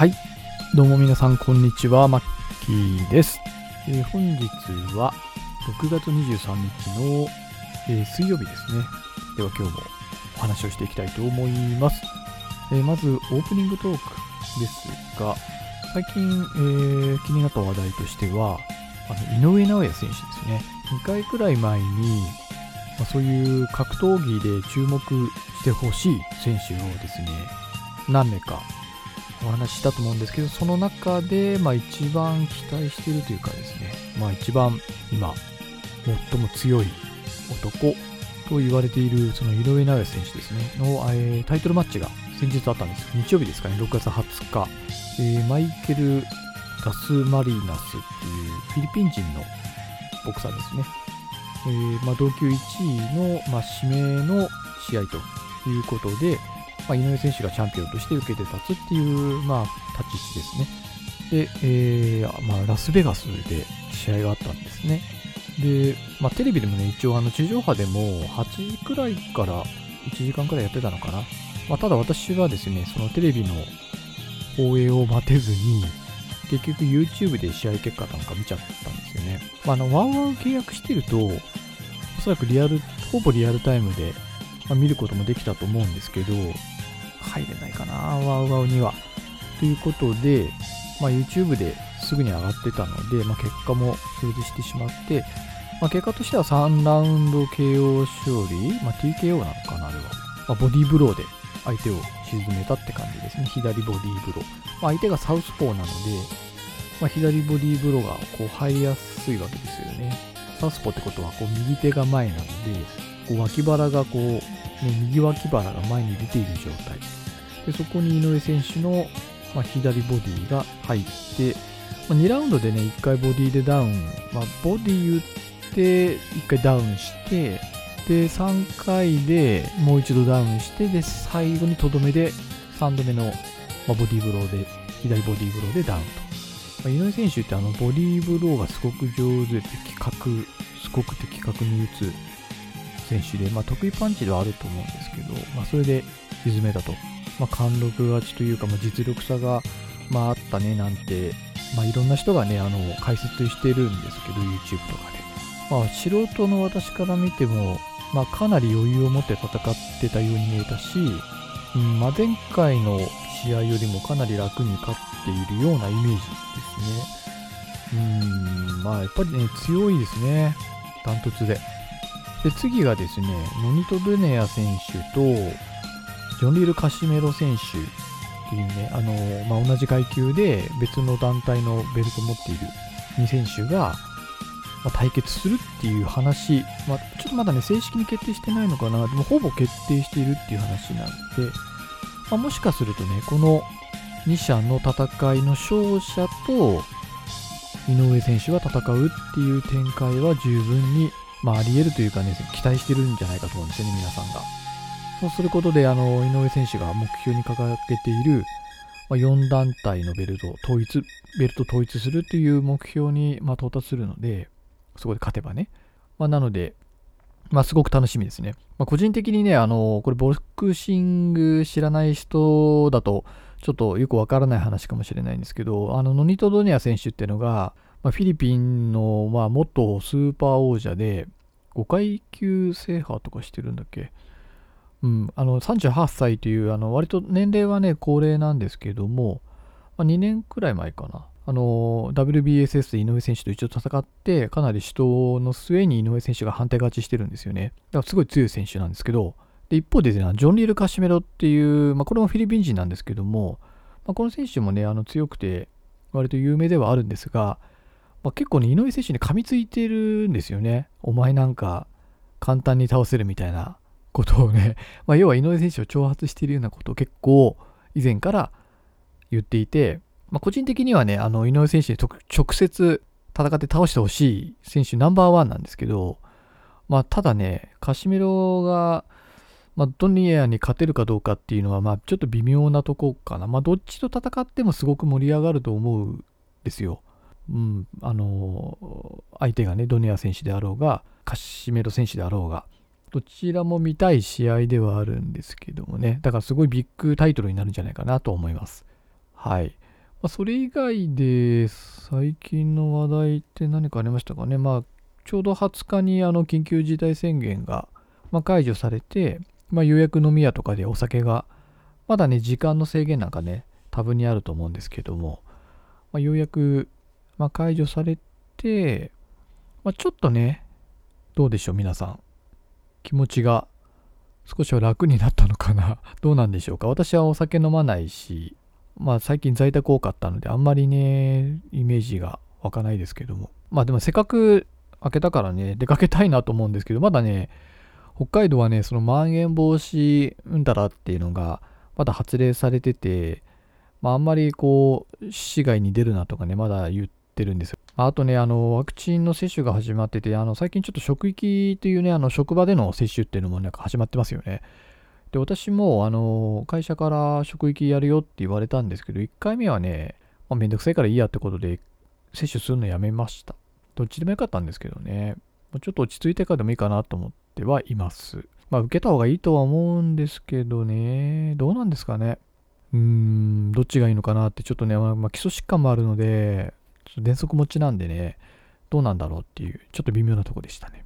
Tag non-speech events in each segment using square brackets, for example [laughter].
はい。どうも皆さん、こんにちは。マッキーです。えー本日は6月23日の、えー水曜日ですね。では今日もお話をしていきたいと思います。えーまず、オープニングトークですが、最近、え気になった話題としては、あの井上尚弥選手ですね。2回くらい前に、まあ、そういう格闘技で注目してほしい選手をですね、何名かお話ししたと思うんですけど、その中で、まあ、一番期待しているというかですね、まあ、一番今、最も強い男と言われている、その井上尚弥選手ですね、の、えータイトルマッチが先日あったんです。日曜日ですかね、6月20日、えーマイケル・ガスマリナスっていうフィリピン人のボクサーですね。えーまあ、同級1位の、まあ、指名の試合ということで、まあ、井上選手がチャンピオンとして受けて立つっていう、まあ、立ち位置ですね。で、えーまあ、ラスベガスで試合があったんですね。で、まあ、テレビでもね、一応あの地上波でも8時くらいから1時間くらいやってたのかな。まあ、ただ私はですね、そのテレビの放映を待てずに、結局 YouTube で試合結果なんか見ちゃったんですよね。まあ、あの、ワンワン契約してると、おそらくリアル、ほぼリアルタイムで、まあ見ることもできたと思うんですけど、入れないかな、ワウワウには。ということで、まあ、YouTube ですぐに上がってたので、まあ、結果もそれでしてしまって、まあ、結果としては3ラウンド KO 勝利、まあ、TKO なのかな、あれは。まあ、ボディーブローで相手を沈めたって感じですね。左ボディーブロー。まあ、相手がサウスポーなので、まあ、左ボディーブローがこう入りやすいわけですよね。サウスポーってことはこう右手が前なので、こう脇腹がこう、右脇腹が前に出ている状態。で、そこに井上選手の、まあ、左ボディが入って、まあ、2ラウンドでね、1回ボディでダウン、まあ、ボディ打って、1回ダウンして、で、3回でもう一度ダウンして、で、最後にとどめで3度目の、まあ、ボディブローで、左ボディブローでダウンと。まあ、井上選手ってあのボディブローがすごく上手で的確、すごく的確に打つ選手で、まあ、得意パンチではあると思うんですけど、まあ、それで沈めたと。まあ、貫禄勝ちというか、まあ、実力差が、まあ、あったねなんて、まあ、いろんな人がね、あの、解説してるんですけど、YouTube とかで。まあ、素人の私から見ても、まあ、かなり余裕を持って戦ってたように見えたし、うんまあ、前回の試合よりもかなり楽に勝っているようなイメージですね。うん、まあ、やっぱりね、強いですね。ダントツで。で、次がですね、ノニト・ドゥネア選手と、ジョン・リル・カシメロ選手っていうね、あの、まあ、同じ階級で別の団体のベルトを持っている2選手が、まあ、対決するっていう話、まあ、ちょっとまだね、正式に決定してないのかな、でもほぼ決定しているっていう話なんで、ま、もしかするとね、この2者の戦いの勝者と、井上選手が戦うっていう展開は十分に、まあ、あり得るというかね、期待してるんじゃないかと思うんですよね、皆さんが。そうすることで、あの、井上選手が目標に掲げている、まあ、4団体のベルト、統一、ベルト統一するという目標に、まあ、到達するので、そこで勝てばね。まあ、なので、まあ、すごく楽しみですね。まあ、個人的にね、あの、これ、ボクシング知らない人だと、ちょっとよくわからない話かもしれないんですけど、あの、ノニト・ドネア選手っていうのが、まあ、フィリピンの、まあ、元スーパー王者で、5階級制覇とかしてるんだっけ？うん、あの38歳というあの割と年齢はね高齢なんですけども、まあ、2年くらい前かな。あの WBSS で井上選手と一応戦ってかなり死闘の末に井上選手が判定勝ちしてるんですよね。だからすごい強い選手なんですけどで一方で、ね、ジョン・リール・カシメロっていう、まあ、これもフィリピン人なんですけども、まあ、この選手もねあの強くて割と有名ではあるんですが、まあ、結構ね井上選手に噛みついてるんですよねお前なんか簡単に倒せるみたいなことをね、[laughs] まあ、要は井上選手を挑発しているようなことを結構以前から言っていて、まあ、個人的にはね、あの井上選手に直接戦って倒してほしい選手ナンバーワンなんですけど、まあ、ただね、カシメロが、まあ、ドニアに勝てるかどうかっていうのは、まあ、ちょっと微妙なとこかな。まあ、どっちと戦ってもすごく盛り上がると思うんですよ。うん、あの、相手がね、ドニア選手であろうが、カシメロ選手であろうが、どちらも見たい試合ではあるんですけどもね、だからすごいビッグタイトルになるんじゃないかなと思います。はい。まあ、それ以外で最近の話題って何かありましたかね？まあ、ちょうど20日にあの緊急事態宣言が、まあ、解除されて、まあ、予約飲み屋とかでお酒が、まだね、時間の制限なんかね、多分にあると思うんですけども、まあ、ようやく、まあ、解除されて、まあ、ちょっとね、どうでしょう、皆さん。気持ちが少しは楽になったのかな [laughs] どうなんでしょうか。私はお酒飲まないし、まあ最近在宅多かったのであんまりね、イメージが湧かないですけども。まあでもせっかく開けたからね、出かけたいなと思うんですけど、まだね、北海道はね、そのまん延防止うんたらっていうのがまだ発令されてて、まああんまりこう、市外に出るなとかね、まだ言ってるんですよ。あとね、あの、ワクチンの接種が始まってて、あの、最近ちょっと職域というね、あの、職場での接種っていうのもなんか始まってますよね。で、私も、あの、会社から職域やるよって言われたんですけど、1回目はね、まあ、めんどくさいからいいやってことで、接種するのやめました。どっちでもよかったんですけどね。ちょっと落ち着いてからでもいいかなと思ってはいます。まあ、受けた方がいいとは思うんですけどね。どうなんですかね。うーん、どっちがいいのかなって、ちょっとね、まあ、基礎疾患もあるので、ちょっと喘息持ちなんでね、どうなんだろうっていう、ちょっと微妙なとこでしたね。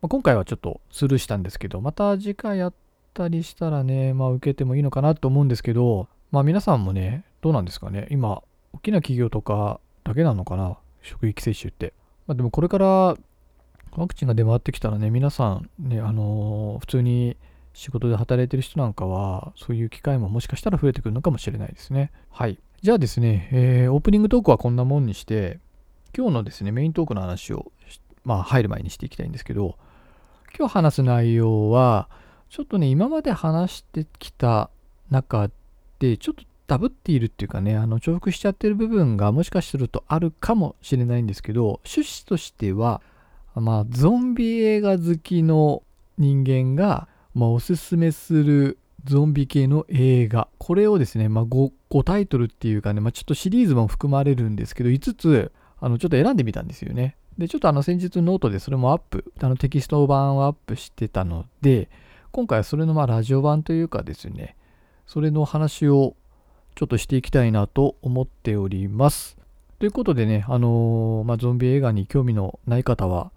まあ、今回はちょっとスルーしたんですけど、また次回やったりしたらね、まあ受けてもいいのかなと思うんですけど、まあ皆さんもね、どうなんですかね。今、大きな企業とかだけなのかな、職域接種って。まあでもこれからワクチンが出回ってきたらね、皆さんね、あのー、普通に仕事で働いてる人なんかは、そういう機会ももしかしたら増えてくるのかもしれないですね。はい。じゃあですね、えー、オープニングトークはこんなもんにして、今日のですね、メイントークの話を、まあ、入る前にしていきたいんですけど、今日話す内容は、ちょっとね、今まで話してきた中で、ちょっとダブっているっていうかね、あの重複しちゃってる部分がもしかするとあるかもしれないんですけど、趣旨としては、まあ、ゾンビ映画好きの人間が、まあ、おすすめするゾンビ系の映画。これをですね、まあ5、5, タイトルっていうかね、まあ、ちょっとシリーズも含まれるんですけど、5つ、あの、ちょっと選んでみたんですよね。で、ちょっとあの、先日ノートでそれもアップ、あの、テキスト版をアップしてたので、今回はそれのまあラジオ版というかですね、それの話をちょっとしていきたいなと思っております。ということでね、あのー、まあ、ゾンビ映画に興味のない方は、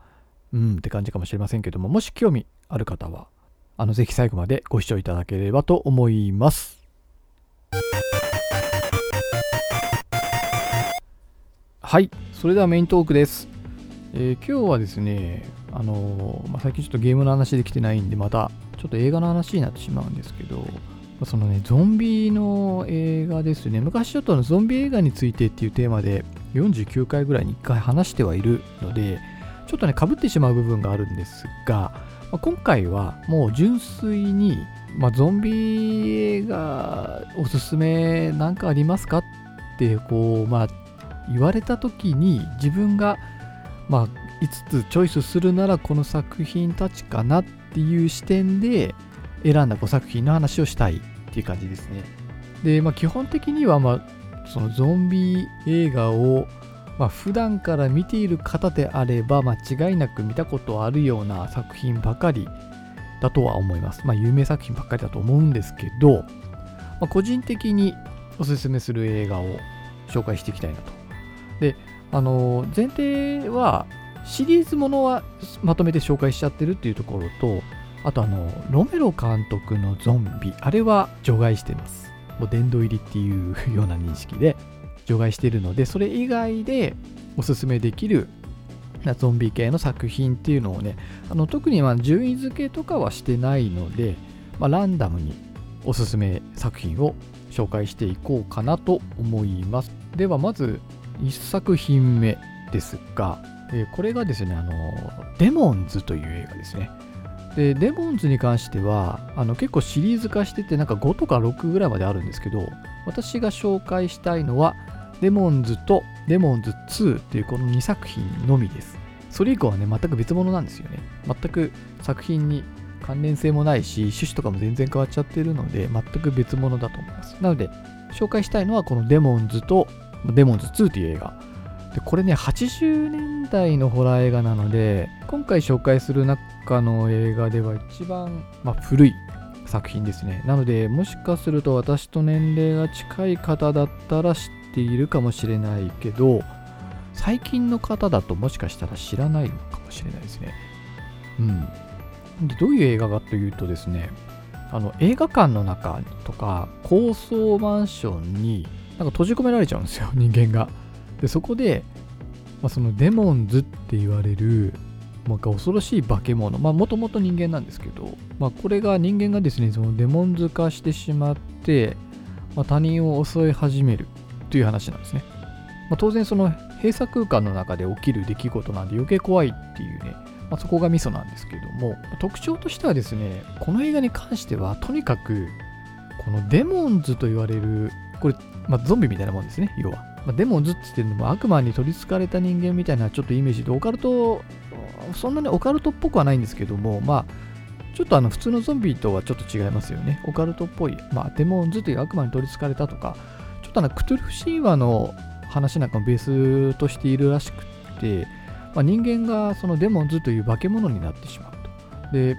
うんって感じかもしれませんけども、もし興味ある方は、あの、ぜひ最後までご視聴いただければと思います。はい、それではメイントークです。えー、今日はですね、あのー、まあ、最近ちょっとゲームの話できてないんで、またちょっと映画の話になってしまうんですけど、そのね、ゾンビの映画ですね。昔ちょっとゾンビ映画についてっていうテーマで49回ぐらいに1回話してはいるので、ちょっとね、かぶってしまう部分があるんですが、まあ、今回はもう純粋に、まあ、ゾンビ映画おすすめなんかありますかってこう、まあ、言われた時に自分が、まあ、5つチョイスするならこの作品たちかなっていう視点で選んだ5作品の話をしたいっていう感じですね。で、まあ、基本的には、まあ、そのゾンビ映画を、まあ、普段から見ている方であれば間違いなく見たことあるような作品ばかりだとは思います。まあ、有名作品ばっかりだと思うんですけど、まあ、個人的におすすめする映画を紹介していきたいなと。で、あの前提はシリーズものはまとめて紹介しちゃってるっていうところと、あとあの、ロメロ監督のゾンビ、あれは除外してます。もう殿堂入りっていうような認識で除外しているので、それ以外でおすすめできるゾンビ系の作品っていうのをね、あの特にま順位付けとかはしてないので、まあ、ランダムにおすすめ作品を紹介していこうかなと思います。ではまず1作品目ですが、えこれがですね、あの、デモンズという映画ですね。で、デモンズに関しては、あの結構シリーズ化してて、なんか5とか6ぐらいまであるんですけど、私が紹介したいのは、デモンズとデモンズ2っていうこの2作品のみです。それ以降はね、全く別物なんですよね。全く作品に関連性もないし、趣旨とかも全然変わっちゃってるので、全く別物だと思います。なので、紹介したいのはこのデモンズとデモンズ2っていう映画。でこれね、80年代のホラー映画なので、今回紹介する中の映画では一番、まあ、古い作品ですね。なので、もしかすると私と年齢が近い方だったら知ってているかもしれないけど最近の方だともしかしたら知らないのかもしれないですね。うん。でどういう映画かというとですねあの映画館の中とか高層マンションになんか閉じ込められちゃうんですよ [laughs] 人間が。でそこで、まあ、そのデモンズって言われるなんか恐ろしい化け物まあもともと人間なんですけど、まあ、これが人間がですねそのデモンズ化してしまって、まあ、他人を襲い始める。という話なんですね、まあ、当然その閉鎖空間の中で起きる出来事なんで余計怖いっていうね、まあ、そこがミソなんですけども特徴としてはですねこの映画に関してはとにかくこのデモンズと言われるこれ、まあ、ゾンビみたいなもんですね要は、まあ、デモンズって言ってるのも悪魔に取りつかれた人間みたいなちょっとイメージでオカルトそんなにオカルトっぽくはないんですけどもまあちょっとあの普通のゾンビとはちょっと違いますよね。オカルトっぽい。まあ、デモンズという悪魔に取りつかれたとか、っとあのクトゥルフ神話の話なんかもベースとしているらしくて、まあ、人間がそのデモンズという化け物になってしまうと。で、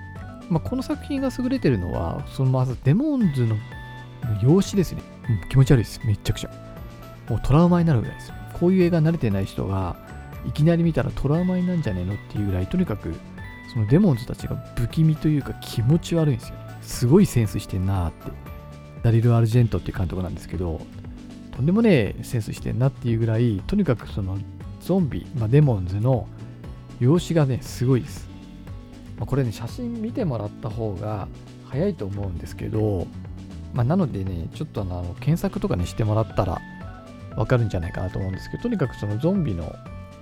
まあ、この作品が優れてるのは、そのまずデモンズの容姿ですね。うん気持ち悪いです。めっちゃくちゃ。もうトラウマになるぐらいです。こういう映画慣れてない人が、いきなり見たらトラウマになんじゃねえのっていうぐらい、とにかく、そのデモンズたちが不気味というか気持ち悪いんですよ。すごいセンスしてんなーって。ダリル・アルジェントっていう監督なんですけど、とんでもねえセンスしてんなっていうぐらい、とにかくそのゾンビ、まあ、デモンズの容姿がね、すごいです。まあ、これね、写真見てもらった方が早いと思うんですけど、まあ、なのでね、ちょっとあの検索とかねしてもらったらわかるんじゃないかなと思うんですけど、とにかくそのゾンビの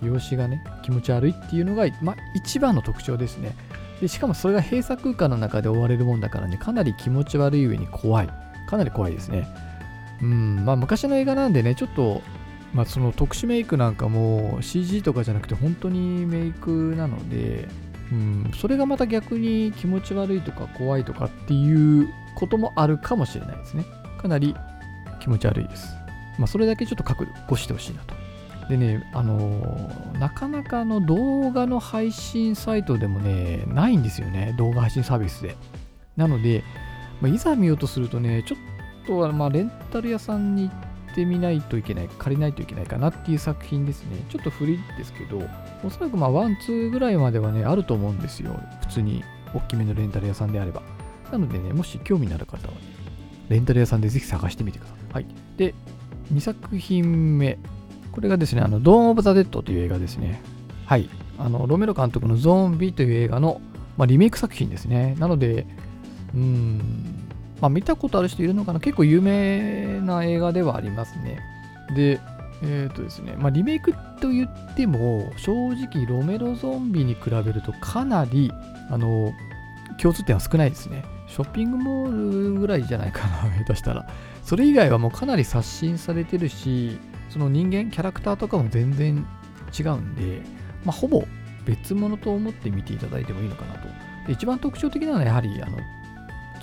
容姿がね、気持ち悪いっていうのが、まあ、一番の特徴ですね。でしかもそれが閉鎖空間の中で追われるもんだからね、かなり気持ち悪い上に怖い。かなり怖いですね。うん、まあ昔の映画なんでね、ちょっと、まあその特殊メイクなんかも CG とかじゃなくて本当にメイクなので、うん、それがまた逆に気持ち悪いとか怖いとかっていうこともあるかもしれないですね。かなり気持ち悪いです。まあそれだけちょっと覚悟してほしいなと。でね、あのー、なかなかの動画の配信サイトでもね、ないんですよね、動画配信サービスで。なので、まあ、いざ見ようとするとね、ちょっとはまあレンタル屋さんに行ってみないといけない、借りないといけないかなっていう作品ですね。ちょっと古いですけど、おそらくまあ one、two ぐらいまではね、あると思うんですよ。普通に大きめのレンタル屋さんであれば。なのでね、もし興味のある方はね、レンタル屋さんでぜひ探してみてください。はい。で、2作品目。これがですね、あの、ドーン・オブ・ザ・デッドという映画ですね。はい。あの、ロメロ監督のゾンビという映画の、まあ、リメイク作品ですね。なので、うん、まあ、見たことある人いるのかな？結構有名な映画ではありますね。で、えっ、ー、とですね、まあ、リメイクと言っても、正直、ロメロゾンビに比べるとかなり、あの、共通点は少ないですね。ショッピングモールぐらいじゃないかな、[laughs] 下手したら。それ以外はもうかなり刷新されてるし、その人間、キャラクターとかも全然違うんで、まあ、ほぼ別物と思って見ていただいてもいいのかなと。一番特徴的なのはやはり、あの、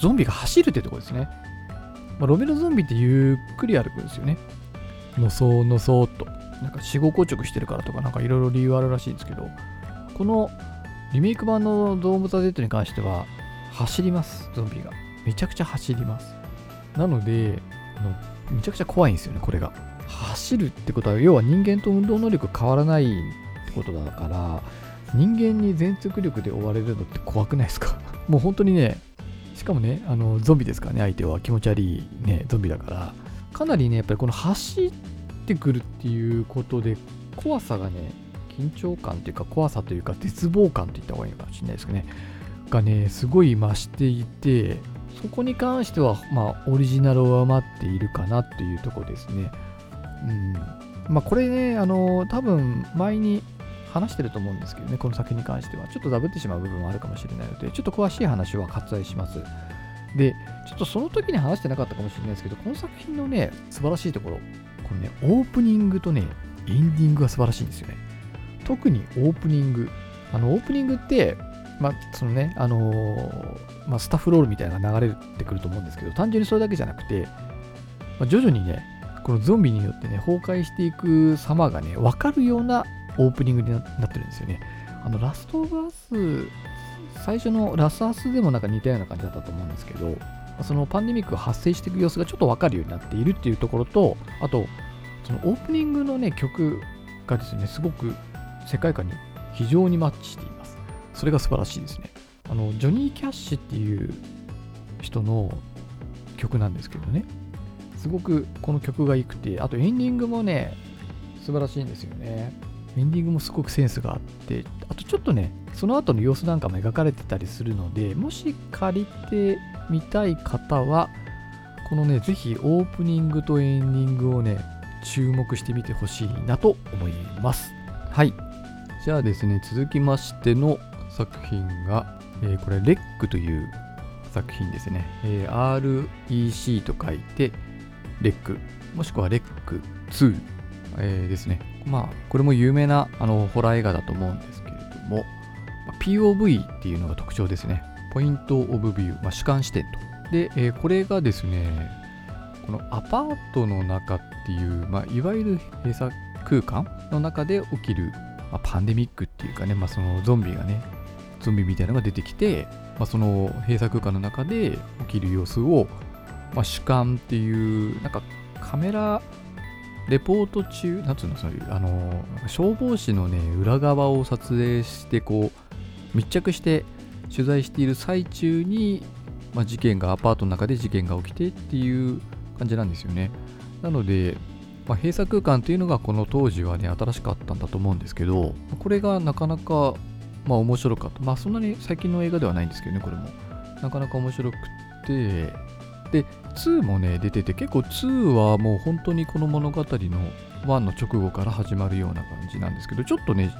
ゾンビが走るってとこですね。まあ、ロメロゾンビってゆっくり歩くんですよね。のそのそっと。なんか死後硬直してるからとか、なんかいろいろ理由あるらしいんですけど、このリメイク版のドーム・ザ・デッドに関しては、走ります、ゾンビが。めちゃくちゃ走ります。なので、あのめちゃくちゃ怖いんですよね、これが。走るってことは要は人間と運動能力変わらないってことだから人間に全速力で追われるのって怖くないですか？もう本当にねしかもねあのゾンビですからね相手は。気持ち悪いねゾンビだから。かなりねやっぱりこの走ってくるっていうことで怖さがね緊張感というか怖さというか絶望感といった方がいいかもしれないですね。がねすごい増していてそこに関してはまあオリジナルを上回っているかなっていうとこですね。うん。まあ、これね、あの多分前に話してると思うんですけどね、この作品に関しては。ちょっとダブってしまう部分もあるかもしれないので、ちょっと詳しい話は割愛します。で、ちょっとその時に話してなかったかもしれないですけど、この作品のね、素晴らしいところ、このね、オープニングとね、エンディングが素晴らしいんですよね。特にオープニング。あの、オープニングって、まあ、そのね、あのー、まあ、スタッフロールみたいなのが流れてくると思うんですけど、単純にそれだけじゃなくて、まあ、徐々にね、このゾンビによってね、崩壊していく様がね、わかるようなオープニングになってるんですよね。あの、ラストオブアス、最初のラスアスでもなんか似たような感じだったと思うんですけど、そのパンデミックが発生していく様子がちょっとわかるようになっているっていうところと、あと、そのオープニングのね、曲がですね、すごく世界観に非常にマッチしています。それが素晴らしいですね。あの、ジョニー・キャッシュっていう人の曲なんですけどね、すごくこの曲が良くて、あとエンディングもね、素晴らしいんですよね。エンディングもすごくセンスがあって、あとちょっとね、その後の様子なんかも描かれてたりするので、もし借りてみたい方は、このね、ぜひオープニングとエンディングをね、注目してみてほしいなと思います。はい。じゃあですね、続きましての作品が、えー、これ、レックという作品ですね。えー、REC と書いて、レック、もしくはレック2、えー、ですね。まあ、これも有名なあのホラー映画だと思うんですけれども、ま POV っていうのが特徴ですね。ポイントオブビュー、まあ、主観視点と。で、えー、これがですね、このアパートの中っていう、まあ、いわゆる閉鎖空間の中で起きる、まあ、パンデミックっていうかね、まあ、そのゾンビがね、ゾンビみたいなのが出てきて、まあ、その閉鎖空間の中で起きる様子を、まあ、主観っていう、なんかカメラレポート中、なんつうの、そういう、あの、消防士のね、裏側を撮影して、こう、密着して取材している最中に、まあ、事件が、アパートの中で事件が起きてっていう感じなんですよね。なので、まあ、閉鎖空間っていうのがこの当時はね、新しかったんだと思うんですけど、これがなかなか、まあ面白かった。まあそんなに最近の映画ではないんですけどね、これも。なかなか面白くて、で、2もね、出てて、結構2はもう本当にこの物語の1の直後から始まるような感じなんですけど、ちょっとね、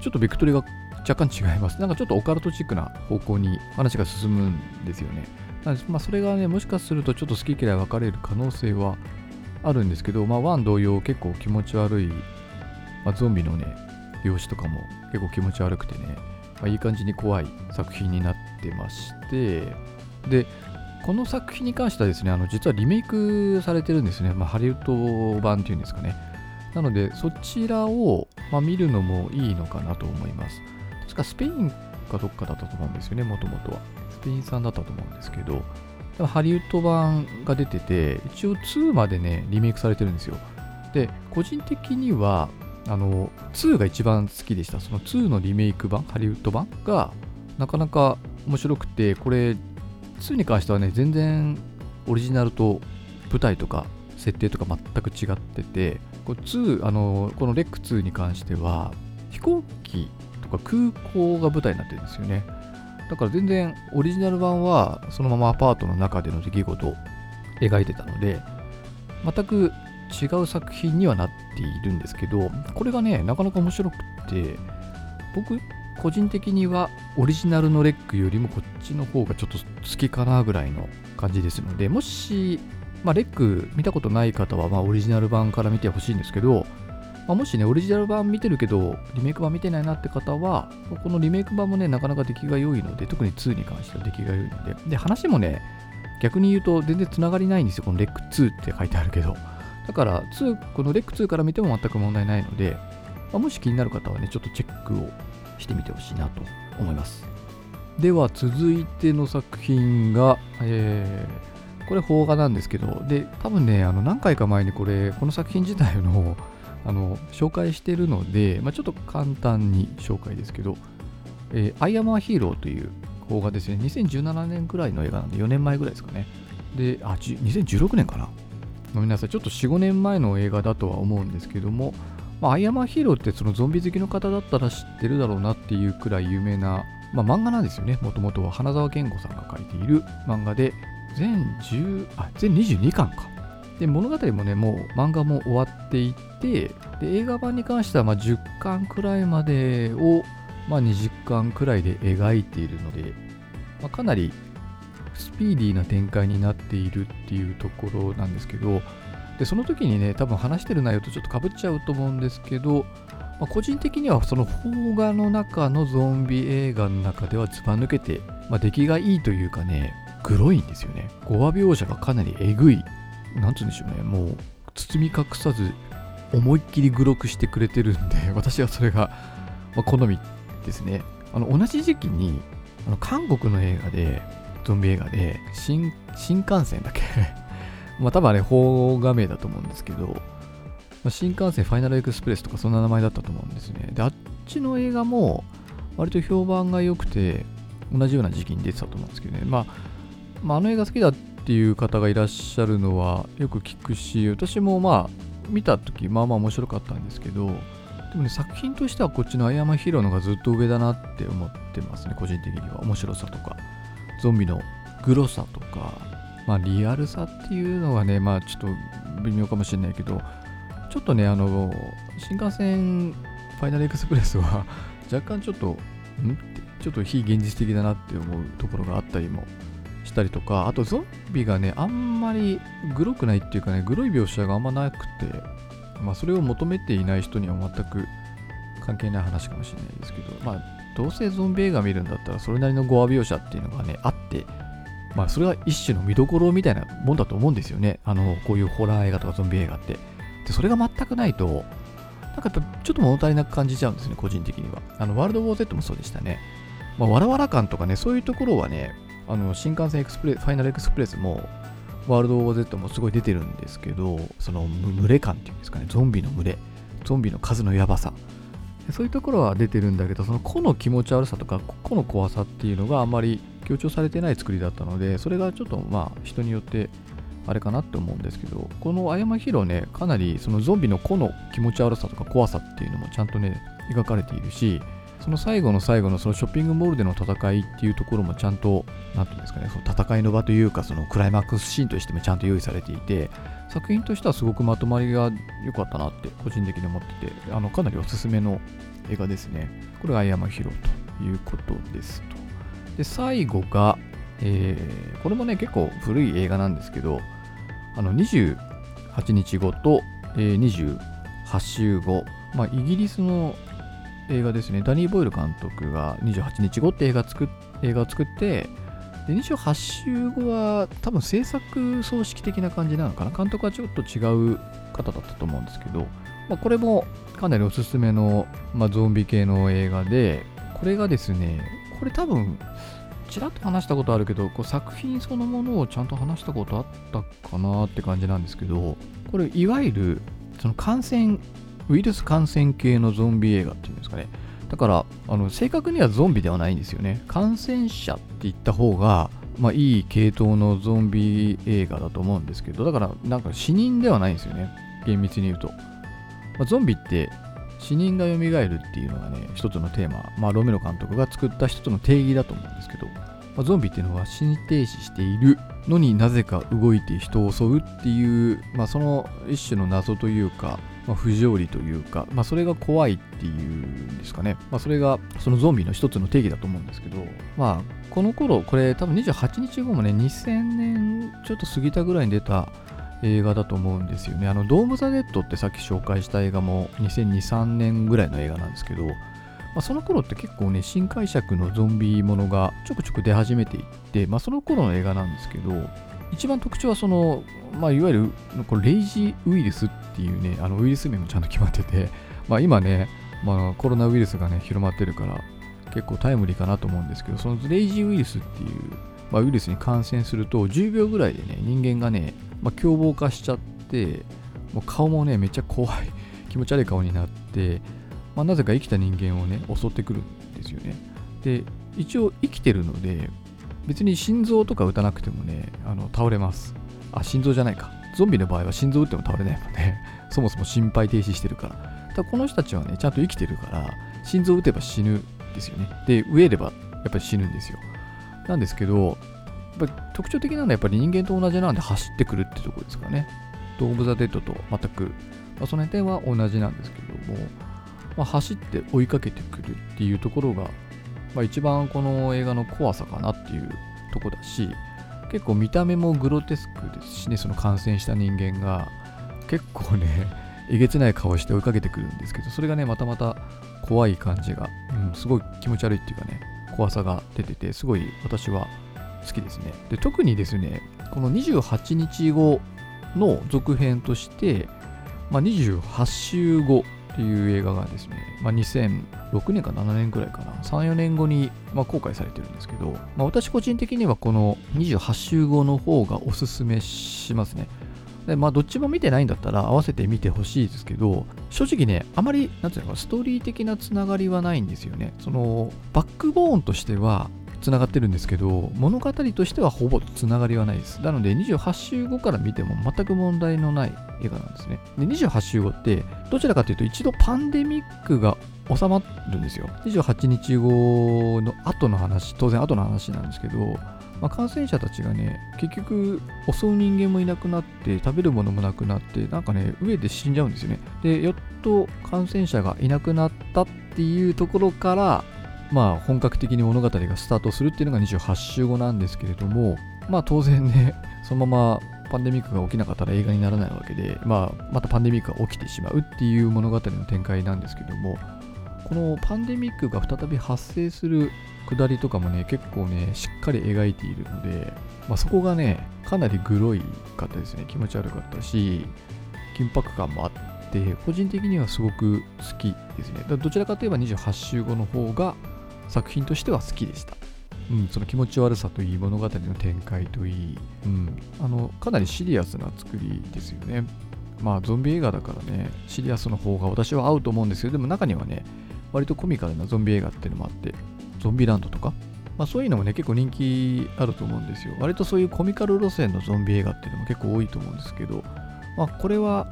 ちょっとベクトルが若干違います。なんかちょっとオカルトチックな方向に話が進むんですよね。なので、まあ、それがね、もしかするとちょっと好き嫌い分かれる可能性はあるんですけど、まあ、1同様結構気持ち悪い、まあ、ゾンビのね、容姿とかも結構気持ち悪くてね、まあ、いい感じに怖い作品になってまして、で、この作品に関してはですね、あの実はリメイクされてるんですね。まあ、ハリウッド版っていうんですかね。なので、そちらを、まあ、見るのもいいのかなと思います。確かスペインかどっかだったと思うんですよね、もともとは。スペイン産だったと思うんですけど、ハリウッド版が出てて、一応2までね、リメイクされてるんですよ。で、個人的には、あの、2が一番好きでした。その2のリメイク版、ハリウッド版が、なかなか面白くて、これ、2に関してはね、全然オリジナルと舞台とか設定とか全く違ってて、こ2あのこのレック2に関しては飛行機とか空港が舞台になってるんですよね。だから全然オリジナル版はそのままアパートの中での出来事を描いてたので、全く違う作品にはなっているんですけど、これがね、なかなか面白くて、僕個人的にはオリジナルのレックよりもこっちの方がちょっと好きかなぐらいの感じですので、もし、まあ、レック見たことない方は、ま、オリジナル版から見てほしいんですけど、まあ、もしね、オリジナル版見てるけど、リメイク版見てないなって方は、このリメイク版もね、なかなか出来が良いので、特に2に関しては出来が良いので、で、話もね、逆に言うと全然つながりないんですよ、このレック2って。書いてあるけど。だから、2、このレック2から見ても全く問題ないので、まあ、もし気になる方はね、ちょっとチェックをしてみてほしいなと思います。では続いての作品が、えー、これ邦画なんですけど、で、多分ね、あの何回か前にこれ、この作品自体の [laughs] あの紹介してるので、まあ、ちょっと簡単に紹介ですけど、えー、アイアマーヒーローという邦画ですね、2017年くらいの映画なんで、4年前ぐらいですかね。で、あ、2016年かな。ごめんなさい、ちょっと4、5年前の映画だとは思うんですけども、まあ、アイアマーヒーローってそのゾンビ好きの方だったら知ってるだろうなっていうくらい有名な、まあ、漫画なんですよね。もともとは花澤健吾さんが書いている漫画で、全10、あ、全22巻か。で、物語もね、もう漫画も終わっていて、で、映画版に関してはま10巻くらいまでを、まあ、20巻くらいで描いているので、まあ、かなりスピーディーな展開になっているっていうところなんですけど、で、その時にね、多分話してる内容とちょっとかぶっちゃうと思うんですけど、まあ、個人的にはその邦画の中のゾンビ映画の中ではずば抜けて、まあ、出来がいいというかね、グロいんですよね。語話描写がかなりえぐい。なんつうんでしょうね。もう、包み隠さず、思いっきりグロくしてくれてるんで、[laughs] 私はそれが、ま、好みですね。あの、同じ時期に、あの韓国の映画で、ゾンビ映画で、新、新幹線だっけ？まあ多分あれ、邦画名だと思うんですけど、まあ、新幹線ファイナルエクスプレスとかそんな名前だったと思うんですね。で、あっちの映画も割と評判が良くて、同じような時期に出てたと思うんですけどね。まあ、まあ、あの映画好きだっていう方がいらっしゃるのはよく聞くし、私もまあ、見た時まあまあ面白かったんですけど、でもね、作品としてはこっちのアイアマヒーローのがずっと上だなって思ってますね、個人的には。面白さとか、ゾンビのグロさとか、まあリアルさっていうのはね、まあちょっと微妙かもしれないけど、ちょっとね、あの、新幹線ファイナルエクスプレスは [laughs] 若干ちょっと、ん？ちょっと非現実的だなって思うところがあったりもしたりとか、あとゾンビがね、あんまりグロくないっていうかね、グロい描写があんまなくて、まあ、それを求めていない人には全く関係ない話かもしれないですけど、まあ、どうせゾンビ映画見るんだったら、それなりのゴア描写っていうのがね、あって、まあ、それは一種の見どころみたいなもんだと思うんですよね。あの、こういうホラー映画とかゾンビ映画って。で、それが全くないと、なんかちょっと物足りなく感じちゃうんですね、個人的には。あの、ワールドウォー Z もそうでしたね。まあ、わらわら感とかね、そういうところはね、あの、新幹線エクスプレス、ファイナルエクスプレスも、ワールドウォー Z もすごい出てるんですけど、その群れ感っていうんですかね、ゾンビの群れ、ゾンビの数のやばさ、そういうところは出てるんだけど、その個の気持ち悪さとか、個の怖さっていうのがあんまり強調されてない作りだったので、それがちょっとまあ人によってあれかなって思うんですけど、このアヤマヒロね、かなりそのゾンビの個の気持ち悪さとか怖さっていうのもちゃんとね、描かれているし、その最後の最後のそのショッピングモールでの戦いっていうところもちゃんと、なんていうんですかね、その戦いの場というか、そのクライマックスシーンとしてもちゃんと用意されていて、作品としてはすごくまとまりが良かったなって個人的に思ってて、あのかなりおすすめの映画ですね。これがアイアマヒロということですと。で、最後が、えー、これもね、結構古い映画なんですけど、あの28日後と、えー、28週後、まあ、イギリスの映画ですね。ダニー・ボイル監督が28日後って映画作映画を作って、で28週後は多分制作葬式的な感じなのかな。監督はちょっと違う方だったと思うんですけど、まあ、これもかなりおすすめの、まあ、ゾンビ系の映画で、これがですね、これ多分、ちらっと話したことあるけど、こう作品そのものをちゃんと話したことあったかなって感じなんですけど、これいわゆるその感染ウイルス感染系のゾンビ映画っていうんですかね。だから、あの正確にはゾンビではないんですよね。感染者って言った方が、まあ、いい系統のゾンビ映画だと思うんですけど、だから、なんか死人ではないんですよね。厳密に言うと。まあ、ゾンビって死人が蘇るっていうのがね、一つのテーマ、まあ、ロメロ監督が作った一つの定義だと思うんですけど、まあ、ゾンビっていうのは死に停止しているのになぜか動いて人を襲うっていう、まあ、その一種の謎というか、まあ、不条理というか、まあ、それが怖いっていうんですかね。まあ、それがそのゾンビの一つの定義だと思うんですけど、まあ、この頃、これ多分28日後もね、2000年ちょっと過ぎたぐらいに出た映画だと思うんですよね。あの、ドーム・ザ・デッドってさっき紹介した映画も2002、3年ぐらいの映画なんですけど、まあ、その頃って結構ね、新解釈のゾンビものがちょくちょく出始めていって、まあ、その頃の映画なんですけど、一番特徴はその、まあ、いわゆるこレイジウイルスっていうね、あのウイルス名もちゃんと決まってて、まあ、今ね、まあ、コロナウイルスがね、広まってるから、結構タイムリーかなと思うんですけど、そのレイジウイルスっていう、まあ、ウイルスに感染すると、10秒ぐらいでね、人間がね、まあ、凶暴化しちゃって、もう顔もね、めっちゃ怖い、[laughs] 気持ち悪い顔になって、まあ、なぜか生きた人間をね、襲ってくるんですよね。で、一応生きてるので、別に心臓とか打たなくてもね、あの倒れます。あ、心臓じゃないか。ゾンビの場合は心臓打っても倒れないもんね。[laughs] そもそも心肺停止してるからた。だこの人たちはね、ちゃんと生きてるから、心臓打てば死ぬんですよね。で、飢えればやっぱり死ぬんですよ。なんですけど、ぱ特徴的なのはやっぱり人間と同じなんで走ってくるってところですかね。ドーム・ザ・デッドと全く、まあ、その点は同じなんですけども、まあ、走って追いかけてくるっていうところがまあ、一番この映画の怖さかなっていうとこだし結構見た目もグロテスクですしねその感染した人間が結構ねえげつない顔して追いかけてくるんですけどそれがねまたまた怖い感じが、うん、すごい気持ち悪いっていうかね怖さが出ててすごい私は好きですねで特にですねこの28日後の続編として、まあ、28週後っていう映画がですね、まあ、2006年か7年くらいかな、3、4年後に、まあ、公開されてるんですけど、まあ、私個人的にはこの28週後の方がおすすめしますね。でまあ、どっちも見てないんだったら合わせて見てほしいですけど、正直ね、あまり、なんていうのか、ストーリー的なつながりはないんですよね。その、バックボーンとしては、つながってるんですけど、物語としてはほぼつながりはないです。なので、28週後から見ても全く問題のない映画なんですね。で、28週後って、どちらかというと、一度パンデミックが収まるんですよ。28日後の後の話、当然後の話なんですけど、まあ、感染者たちがね、結局、襲う人間もいなくなって、食べるものもなくなって、なんかね、上で死んじゃうんですよね。で、やっと感染者がいなくなったっていうところから、まあ、本格的に物語がスタートするっていうのが28週後なんですけれども、まあ当然ね、[laughs] そのままパンデミックが起きなかったら映画にならないわけで、まあ、またパンデミックが起きてしまうっていう物語の展開なんですけども、このパンデミックが再び発生するくだりとかもね、結構ね、しっかり描いているので、まあ、そこがね、かなりグロいかったですね。気持ち悪かったし、緊迫感もあって、個人的にはすごく好きですね。どちらかといえば28週後の方が作品としては好きでした。うん、その気持ち悪さといい物語の展開といい、うん、あのかなりシリアスな作りですよね。まあゾンビ映画だからね、シリアスの方が私は合うと思うんですけど、でも中にはね、割とコミカルなゾンビ映画っていうのもあって、ゾンビランドとか、まあ、そういうのもね、結構人気あると思うんですよ。割とそういうコミカル路線のゾンビ映画っていうのも結構多いと思うんですけど、まあ、これは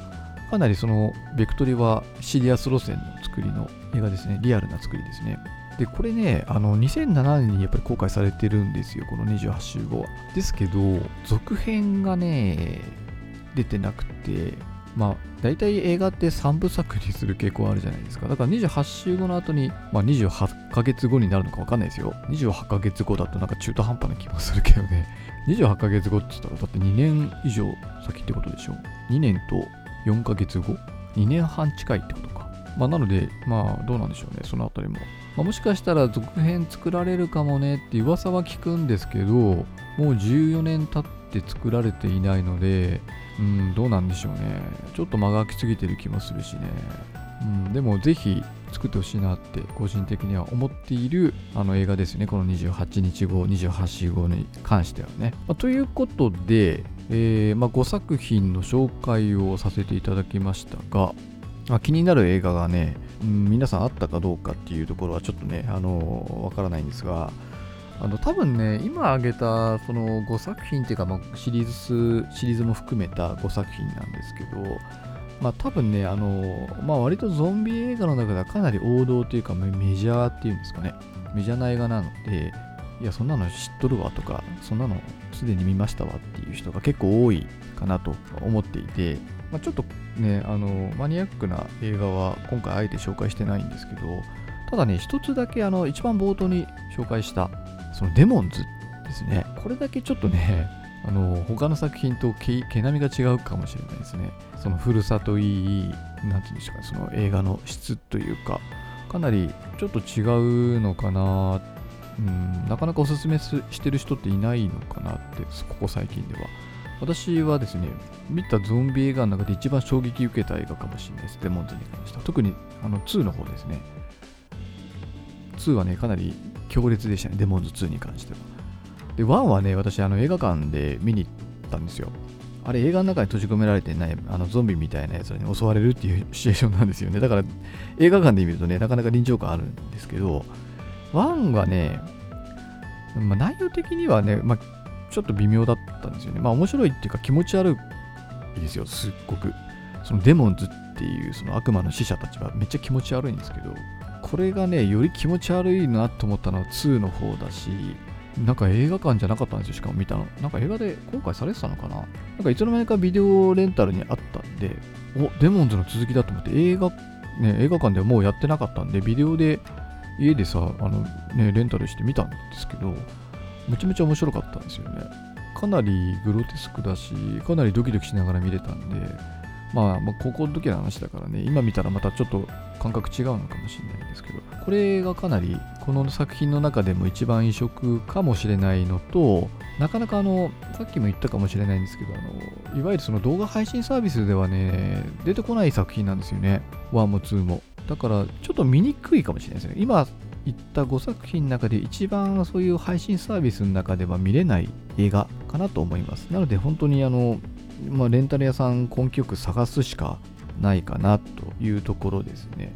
かなりそのベクトリはシリアス路線の作りの映画ですね。リアルな作りですね。で、これね、あの、2007年にやっぱり公開されてるんですよ、この28週後は。ですけど、続編がね、出てなくて、まあ、大体映画って3部作にする傾向あるじゃないですか。だから28週後の後に、まあ、28ヶ月後になるのか分かんないですよ。28ヶ月後だとなんか中途半端な気もするけどね。28ヶ月後って言ったら、だって2年以上先ってことでしょ。2年と4ヶ月後 ?2 年半近いってことか。まあ、なので、まあ、どうなんでしょうね、そのあたりも。まあ、もしかしたら続編作られるかもねって噂は聞くんですけど、もう14年経って作られていないので、うん、どうなんでしょうね。ちょっと間が空きすぎてる気もするしね。うん、でもぜひ作ってほしいなって個人的には思っているあの映画ですね。この28日後、28週後に関してはね。まあ、ということで、えー、まあ、5作品の紹介をさせていただきましたが、まあ、気になる映画がね、うん、皆さんあったかどうかっていうところはちょっとね、あのわからないんですが、あの多分ね、今挙げたその5作品っていうか、まあ、シリーズシリーズも含めた5作品なんですけど、まあ多分ね、あのまあ、割とゾンビ映画の中ではかなり王道というかメジャーっていうんですかね、メジャーな映画なので、いや、そんなの知っとるわとか、そんなのすでに見ましたわっていう人が結構多いかなと思っていて、まあ、ちょっとね、あのマニアックな映画は今回あえて紹介してないんですけど、ただね、一つだけあの一番冒頭に紹介したそのデモンズですね。これだけちょっとね、あの他の作品と毛並みが違うかもしれないですね。その古さといい、なんていうんですか、その映画の質というか、かなりちょっと違うのかな、うん、なかなかおすすめしてる人っていないのかなって、ここ最近では。私はですね、見たゾンビ映画の中で一番衝撃受けた映画かもしれないです。デモンズに関しては。特にあの2の方ですね。2はね、かなり強烈でしたね、デモンズ2に関しては。で、1はね、私、あの映画館で見に行ったんですよ。あれ、映画の中に閉じ込められてない、あのゾンビみたいなやつに襲われるっていうシチュエーションなんですよね。だから、映画館で見るとね、なかなか臨場感あるんですけど、1はね、まあ、内容的にはね、まあ、ちょっと微妙だったんですよね。まあ、面白いっていうか気持ち悪いですよ、すっごく。そのデモンズっていうその悪魔の使者たちはめっちゃ気持ち悪いんですけど、これがね、より気持ち悪いなと思ったのは2の方だし、なんか映画館じゃなかったんですよ、しかも見たの。なんか映画で公開されてたのかななんかいつの間にかビデオレンタルにあったんで、お、デモンズの続きだと思って映画、ね、映画館ではもうやってなかったんで、ビデオで家でさ、あのね、レンタルして見たんですけど、めちゃめちゃ面白かったんですよね。かなりグロテスクだし、かなりドキドキしながら見れたんで、まあ、まあ、高校の時の話だからね、今見たらまたちょっと感覚違うのかもしれないんですけど、これがかなりこの作品の中でも一番異色かもしれないのと、なかなかあの、さっきも言ったかもしれないんですけど、あのいわゆるその動画配信サービスではね、出てこない作品なんですよね。1も2も。だからちょっと見にくいかもしれないですね。今いった5作品の中で一番そういう配信サービスの中では見れない映画かなと思います。なので本当にあの、まあ、レンタル屋さん根気よく探すしかないかなというところですね。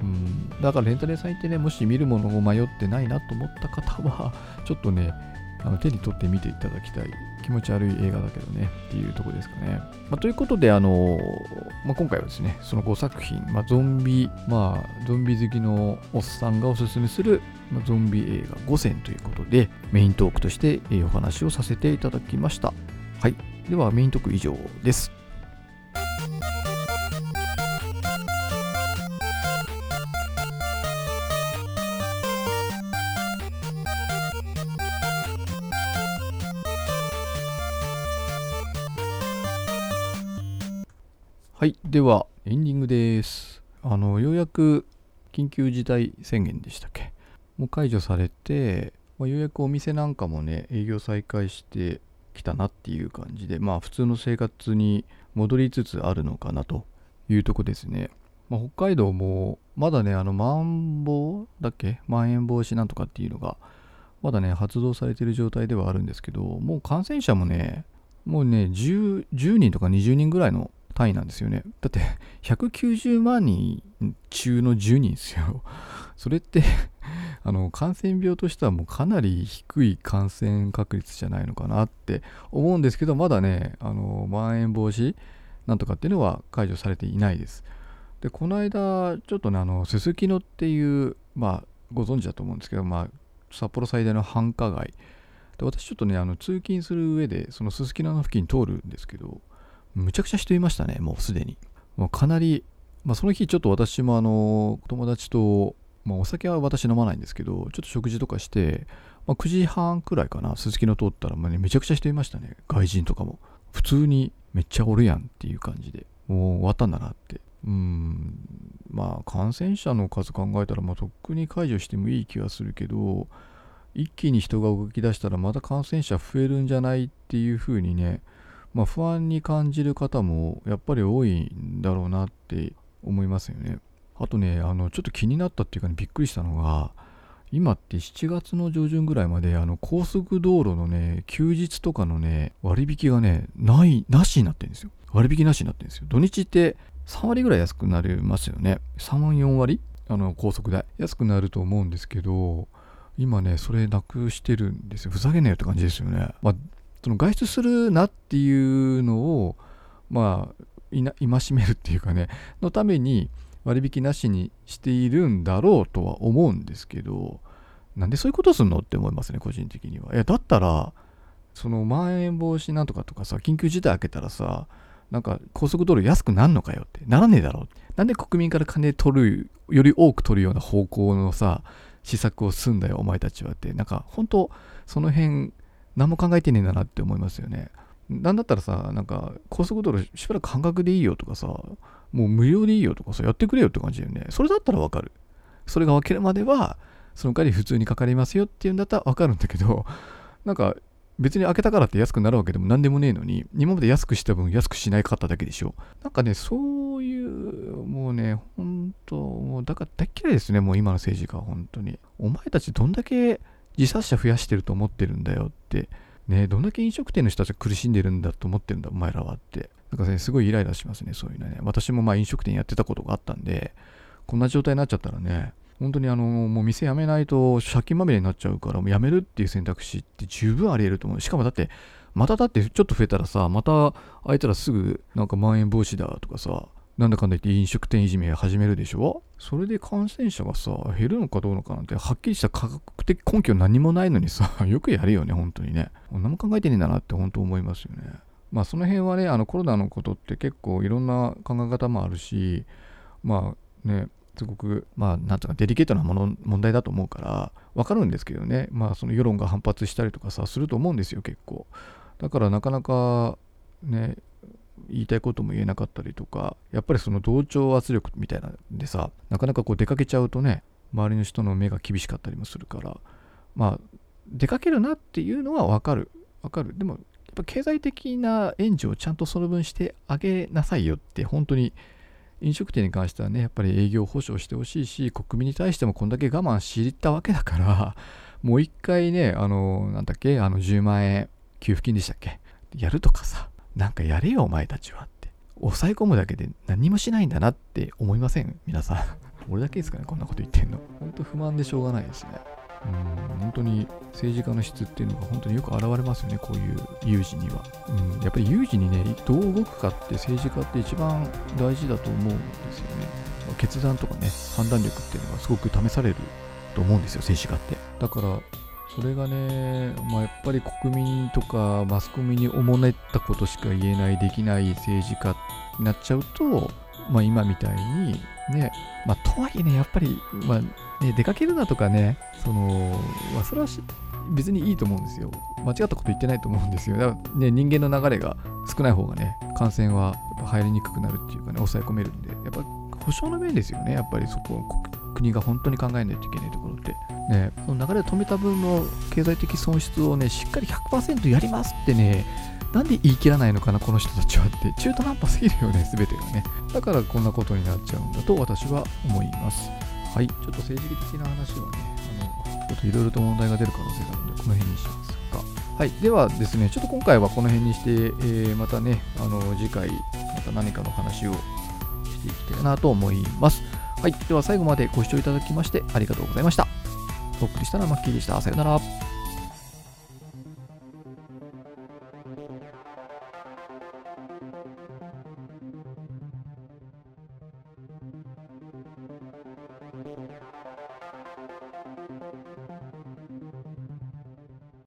うん、だからレンタル屋さん行ってね、もし見るものを迷ってないなと思った方は、ちょっとね、あの手に取って見ていただきたい気持ち悪い映画だけどねっていうとこですかね。まあ、ということで、あのまあ、今回はですね、その5作品、まあ、ゾンビ、まあ、ゾンビ好きのおっさんがおすすめする、まゾンビ映画5選ということで、メイントークとしてお話をさせていただきました。はい。では、メイントーク以上です。はい。では、エンディングです。あの、ようやく緊急事態宣言でしたっけ？もう解除されて、まあ、ようやくお店なんかもね、営業再開してきたなっていう感じで、まあ、普通の生活に戻りつつあるのかなというとこですね。まあ、北海道も、まだね、あの、まん防だっけ？まん延防止なんとかっていうのが、まだね、発動されてる状態ではあるんですけど、もう感染者もね、もうね10、10人とか20人ぐらいの単位なんですよね。だって190万人中の10人ですよ。[laughs] それってあの感染病としてはもうかなり低い感染確率じゃないのかなって思うんですけど、まだね、あのまん延防止なんとかっていうのは解除されていないです。で、この間、ちょっとね、あの、すすきのっていう、まあ、ご存知だと思うんですけど、まあ、札幌最大の繁華街。で私ちょっとね、あの通勤する上で、そのすすきのの付近通るんですけど、むちゃくちゃ人いましたね、もうすでに。もうかなり、まあ、その日ちょっと私もあの友達と、まあ、お酒は私飲まないんですけど、ちょっと食事とかして、まあ、9時半くらいかな、すすきの通ったら、まあね、めちゃくちゃ人いましたね、外人とかも。普通にめっちゃおるやんっていう感じで、もう終わったんだなって。うん、まあ感染者の数考えたら、まあ、とっくに解除してもいい気がするけど、一気に人が動き出したらまた感染者増えるんじゃないっていうふうにね、まあ、不安に感じる方もやっぱり多いんだろうなって思いますよね。あとね、あのちょっと気になったっていうか、ね、びっくりしたのが、今って7月の上旬ぐらいまであの高速道路のね、休日とかのね、割引がね、ない、なしになってるんですよ。割引なしになってるんですよ。土日って3割ぐらい安くなりますよね。3、4割？あの高速代。安くなると思うんですけど、今ね、それなくしてるんですよ。ふざけねえよって感じですよね。まあ、その外出するなっていうのを、まあ、戒めるっていうかね、のために割引なしにしているんだろうとは思うんですけど、なんでそういうことすんのって思いますね、個人的には。いや、だったら、そのまん延防止なんとかとかさ、緊急事態開けたらさ、なんか高速道路安くなんのかよって、ならねえだろう。なんで国民から金取る、より多く取るような方向のさ、施策をすんだよ、お前たちはって、なんか本当、その辺、何も考えてねえんだなって思いますよね。なんだったらさ、なんか高速道路しばらく半額でいいよとかさ、もう無料でいいよとかさ、やってくれよって感じだよね。それだったらわかる。それが分けるまでは、その代わり普通にかかりますよっていうんだったらわかるんだけど、なんか別に開けたからって安くなるわけでも何でもねえのに、今まで安くした分安くしないかっただけでしょ。なんかね、そういう、もうね、本当もうだから大嫌いですね、もう今の政治家は本当に。お前たちどんだけ自殺者増やしてると思ってるんだよって、ね、どんだけ飲食店の人たちが苦しんでるんだと思ってるんだ、お前らはって。なんかね、すごいイライラしますね、そういうのね。私もまあ飲食店やってたことがあったんで、こんな状態になっちゃったらね、本当にあの、もう店辞めないと借金まみれになっちゃうから、もう辞めるっていう選択肢って十分あり得ると思う。しかもだって、まただってちょっと増えたらさ、また開いたらすぐなんかまん延防止だとかさ、なんだかんだ言って飲食店いじめ始めるでしょそれで感染者がさ、減るのかどうのかなんて、はっきりした科学的根拠何もないのにさ、[laughs] よくやるよね、本当にね。何も考えてねえんだなって本当思いますよね。まあその辺はね、あのコロナのことって結構いろんな考え方もあるし、まあね、すごく、まあ、なんとかデリケートなもの問題だと思うから、わかるんですけどね、まあ、その世論が反発したりとかさ、すると思うんですよ、結構。だからなかなか、ね、言いたいことも言えなかったりとかやっぱりその同調圧力みたいなんでさなかなかこう出かけちゃうとね周りの人の目が厳しかったりもするからまあ出かけるなっていうのはわかる。わかる。でもやっぱ経済的な援助をちゃんとその分してあげなさいよって本当に飲食店に関してはねやっぱり営業保障してほしいし国民に対してもこんだけ我慢したわけだからもう一回ねあのなんだっけあの10万円給付金でしたっけやるとかさなんかやれよお前たちはって抑え込むだけで何もしないんだなって思いません？皆さん [laughs] 俺だけですかねこんなこと言ってんの本当不満でしょうがないですねうん本当に政治家の質っていうのが本当によく現れますよね、こういう有事には。うん、やっぱり有事にね、どう動くかって政治家って一番大事だと思うんですよね。決断とかね、判断力っていうのがすごく試されると思うんですよ、政治家って。だから、それがね、まあ、やっぱり国民とかマスコミにおもねったことしか言えない、できない政治家になっちゃうと、まあ、今みたいにね、まあ、とはいえね、やっぱり、まあね、出かけるなとかね、その、まあ、それは別にいいと思うんですよ。間違ったこと言ってないと思うんですよ。だからね、人間の流れが少ない方がね、感染は入りにくくなるっていうかね、抑え込めるんで、やっぱ保証の面ですよね、やっぱりそこは国が本当に考えないといけないところ。ね、その流れを止めた分の経済的損失をね、しっかり100%やりますってね、なんで言い切らないのかな、この人たちはって。中途半端すぎるよね、すべてがね。だからこんなことになっちゃうんだと私は思います。はい、ちょっと政治的な話はね、あの、ちょっといろいろと問題が出る可能性があるので、この辺にしますが。はい、ではですね、ちょっと今回はこの辺にして、えー、またね、あの、次回、また何かの話をしていきたいなと思います。はい、では最後までご視聴いただきましてありがとうございました。お送りしたのはマッキーでした。さよなら。